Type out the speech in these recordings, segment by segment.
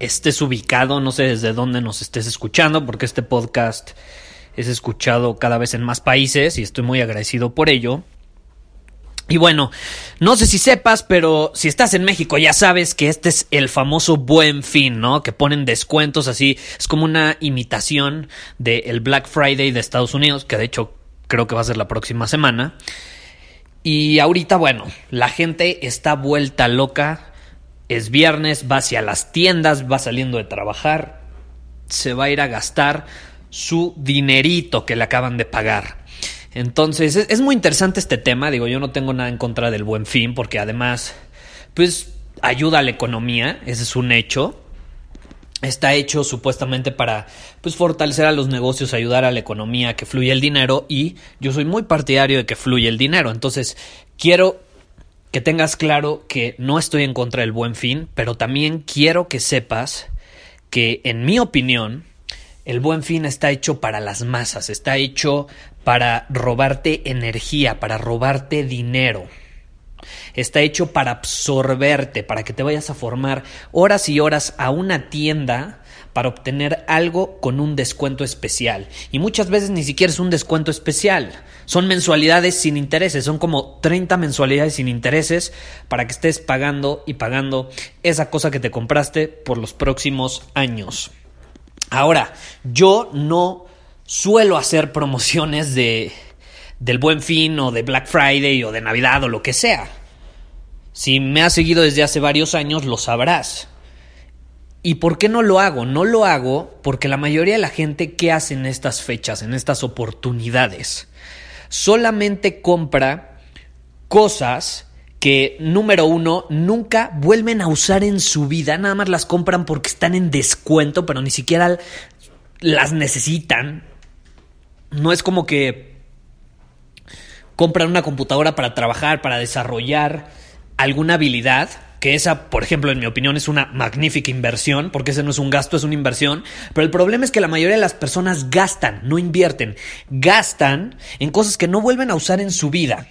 estés ubicado, no sé desde dónde nos estés escuchando, porque este podcast es escuchado cada vez en más países y estoy muy agradecido por ello. Y bueno, no sé si sepas, pero si estás en México ya sabes que este es el famoso buen fin, ¿no? Que ponen descuentos así, es como una imitación del Black Friday de Estados Unidos, que de hecho creo que va a ser la próxima semana. Y ahorita, bueno, la gente está vuelta loca. Es viernes, va hacia las tiendas, va saliendo de trabajar, se va a ir a gastar su dinerito que le acaban de pagar. Entonces, es, muy interesante este tema. Digo, yo no tengo nada en contra del buen fin, porque además, pues, ayuda a la economía, ese es un hecho. Está hecho supuestamente para pues fortalecer a los negocios, ayudar a la economía, que fluya el dinero y yo soy muy partidario de que fluya el dinero. Entonces, quiero que tengas claro que no estoy en contra del buen fin, pero también quiero que sepas que en mi opinión el buen fin está hecho para las masas, está hecho para robarte energía, para robarte dinero. Está hecho para absorberte, para que te vayas a formar horas y horas a una tienda para obtener algo con un descuento especial. Y muchas veces ni siquiera es un descuento especial. Son mensualidades sin intereses. Son como 30 mensualidades sin intereses para que estés pagando y pagando esa cosa que te compraste por los próximos años. Ahora, yo no suelo hacer promociones de del Buen Fin o de Black Friday o de Navidad o lo que sea. Si me has seguido desde hace varios años, lo sabrás. ¿Y por qué no lo hago? No lo hago porque la mayoría de la gente que hace en estas fechas, en estas oportunidades, solamente compra cosas que, número uno, nunca vuelven a usar en su vida, nada más las compran porque están en descuento, pero ni siquiera las necesitan. No es como que compran una computadora para trabajar, para desarrollar alguna habilidad, que esa, por ejemplo, en mi opinión, es una magnífica inversión, porque ese no es un gasto, es una inversión. Pero el problema es que la mayoría de las personas gastan, no invierten, gastan en cosas que no vuelven a usar en su vida.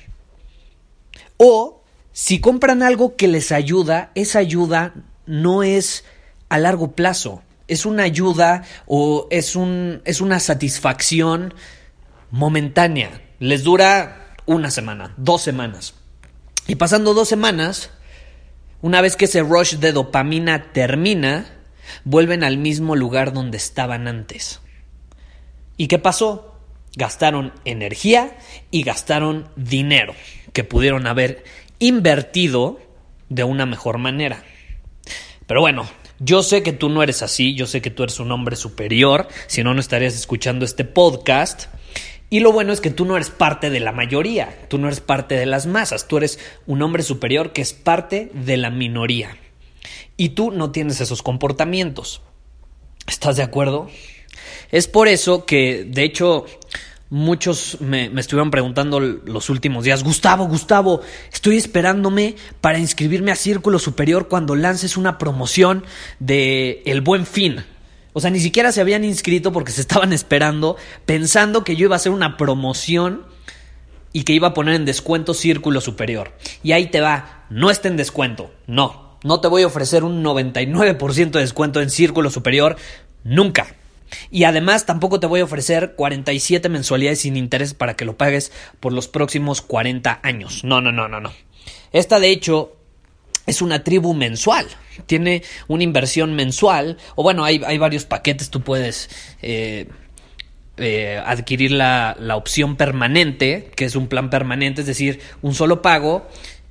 O si compran algo que les ayuda, esa ayuda no es a largo plazo. Es una ayuda o es, un, es una satisfacción momentánea. Les dura una semana, dos semanas. Y pasando dos semanas, una vez que ese rush de dopamina termina, vuelven al mismo lugar donde estaban antes. ¿Y qué pasó? Gastaron energía y gastaron dinero que pudieron haber invertido de una mejor manera. Pero bueno, yo sé que tú no eres así, yo sé que tú eres un hombre superior, si no, no estarías escuchando este podcast. Y lo bueno es que tú no eres parte de la mayoría, tú no eres parte de las masas, tú eres un hombre superior que es parte de la minoría. Y tú no tienes esos comportamientos. ¿Estás de acuerdo? Es por eso que, de hecho, Muchos me, estuvieron preguntando los últimos días, Gustavo, Gustavo, estoy esperándome para inscribirme a Círculo Superior cuando lances una promoción de El Buen Fin. O sea, ni siquiera se habían inscrito porque se estaban esperando, pensando que yo iba a hacer una promoción y que iba a poner en descuento Círculo Superior. Y ahí te va, no está en descuento, no, no te voy a ofrecer un 99% de descuento en Círculo Superior, nunca. Y además tampoco te voy a ofrecer 47 mensualidades sin interés para que lo pagues por los próximos 40 años. No, no, no, no, no. Esta de hecho es una tribu mensual. Tiene una inversión mensual. O bueno, hay, varios paquetes. Tú puedes eh, eh, adquirir la, la, opción permanente, que es un plan permanente, es decir, un solo pago.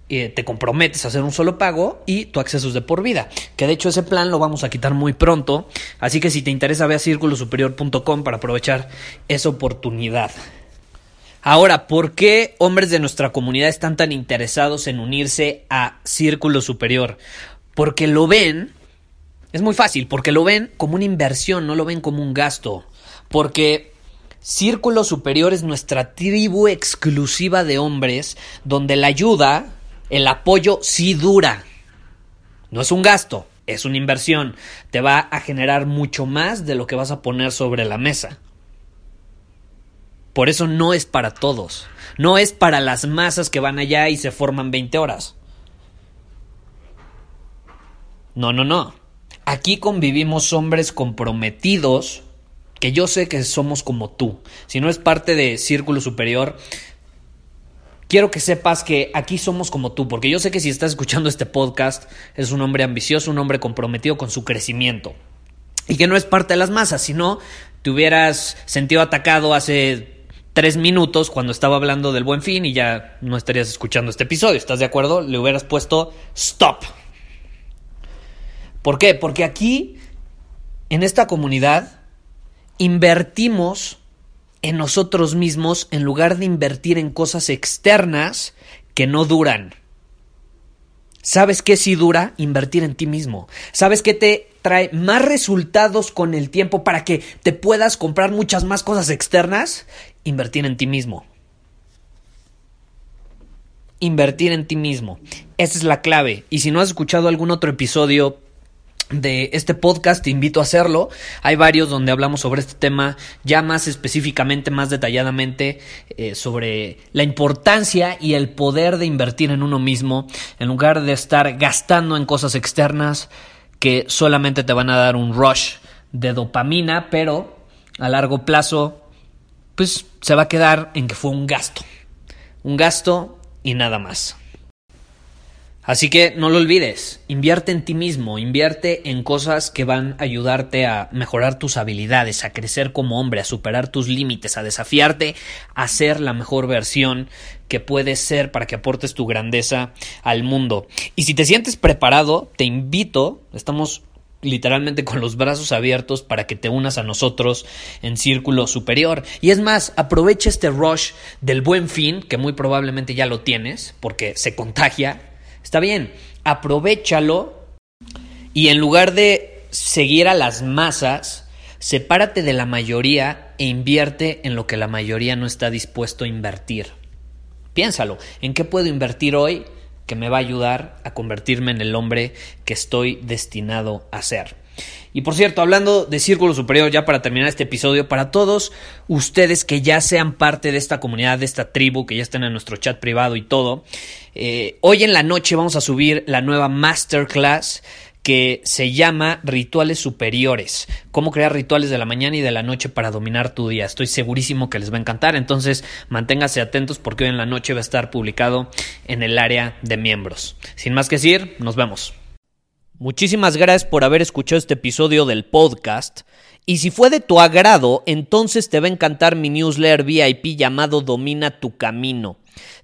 Eh, te comprometes a hacer un solo pago y tu acceso es de por vida. Que de hecho ese plan lo vamos a quitar muy pronto. Así que si te interesa, ve a círculosuperior.com para aprovechar esa oportunidad. Ahora, ¿por qué hombres de nuestra comunidad están tan interesados en unirse a Círculo Superior? Porque lo ven, es muy fácil, porque lo ven como una inversión, no lo ven como un gasto. Porque Círculo Superior es nuestra tribu exclusiva de hombres donde la ayuda, el apoyo sí dura. No es un gasto, es una inversión. Te va a generar mucho más de lo que vas a poner sobre la mesa. Por eso no es para todos. No es para las masas que van allá y se forman 20 horas. No, no, no. Aquí convivimos hombres comprometidos que yo sé que somos como tú. Si no es parte de Círculo Superior, quiero que sepas que aquí somos como tú, porque yo sé que si estás escuchando este podcast, es un hombre ambicioso, un hombre comprometido con su crecimiento. Y que no es parte de las masas, sino te hubieras sentido atacado hace tres minutos cuando estaba hablando del buen fin y ya no estarías escuchando este episodio. ¿Estás de acuerdo? Le hubieras puesto stop. ¿Por qué? Porque aquí, en esta comunidad, invertimos en nosotros mismos en lugar de invertir en cosas externas que no duran. ¿Sabes qué sí dura? Invertir en ti mismo. ¿Sabes qué te trae más resultados con el tiempo para que te puedas comprar muchas más cosas externas? Invertir en ti mismo. Invertir en ti mismo. Esa es la clave. Y si no has escuchado algún otro episodio de este podcast, te invito a hacerlo. Hay varios donde hablamos sobre este tema ya más específicamente, más detalladamente, eh, sobre la importancia y el poder de invertir en uno mismo, en lugar de estar gastando en cosas externas que solamente te van a dar un rush de dopamina, pero a largo plazo, pues se va a quedar en que fue un gasto. Un gasto y nada más. Así que no lo olvides, invierte en ti mismo, invierte en cosas que van a ayudarte a mejorar tus habilidades, a crecer como hombre, a superar tus límites, a desafiarte a ser la mejor versión que puedes ser para que aportes tu grandeza al mundo. Y si te sientes preparado, te invito, estamos literalmente con los brazos abiertos para que te unas a nosotros en círculo superior. Y es más, aprovecha este rush del buen fin, que muy probablemente ya lo tienes, porque se contagia Está bien, aprovechalo y en lugar de seguir a las masas, sepárate de la mayoría e invierte en lo que la mayoría no está dispuesto a invertir. Piénsalo, ¿en qué puedo invertir hoy que me va a ayudar a convertirme en el hombre que estoy destinado a ser? Y por cierto, hablando de Círculo Superior, ya para terminar este episodio, para todos ustedes que ya sean parte de esta comunidad, de esta tribu, que ya estén en nuestro chat privado y todo, eh, hoy en la noche vamos a subir la nueva masterclass que se llama Rituales Superiores. Cómo crear rituales de la mañana y de la noche para dominar tu día. Estoy segurísimo que les va a encantar. Entonces, manténganse atentos porque hoy en la noche va a estar publicado en el área de miembros. Sin más que decir, nos vemos. Muchísimas gracias por haber escuchado este episodio del podcast. Y si fue de tu agrado, entonces te va a encantar mi newsletter VIP llamado Domina tu Camino.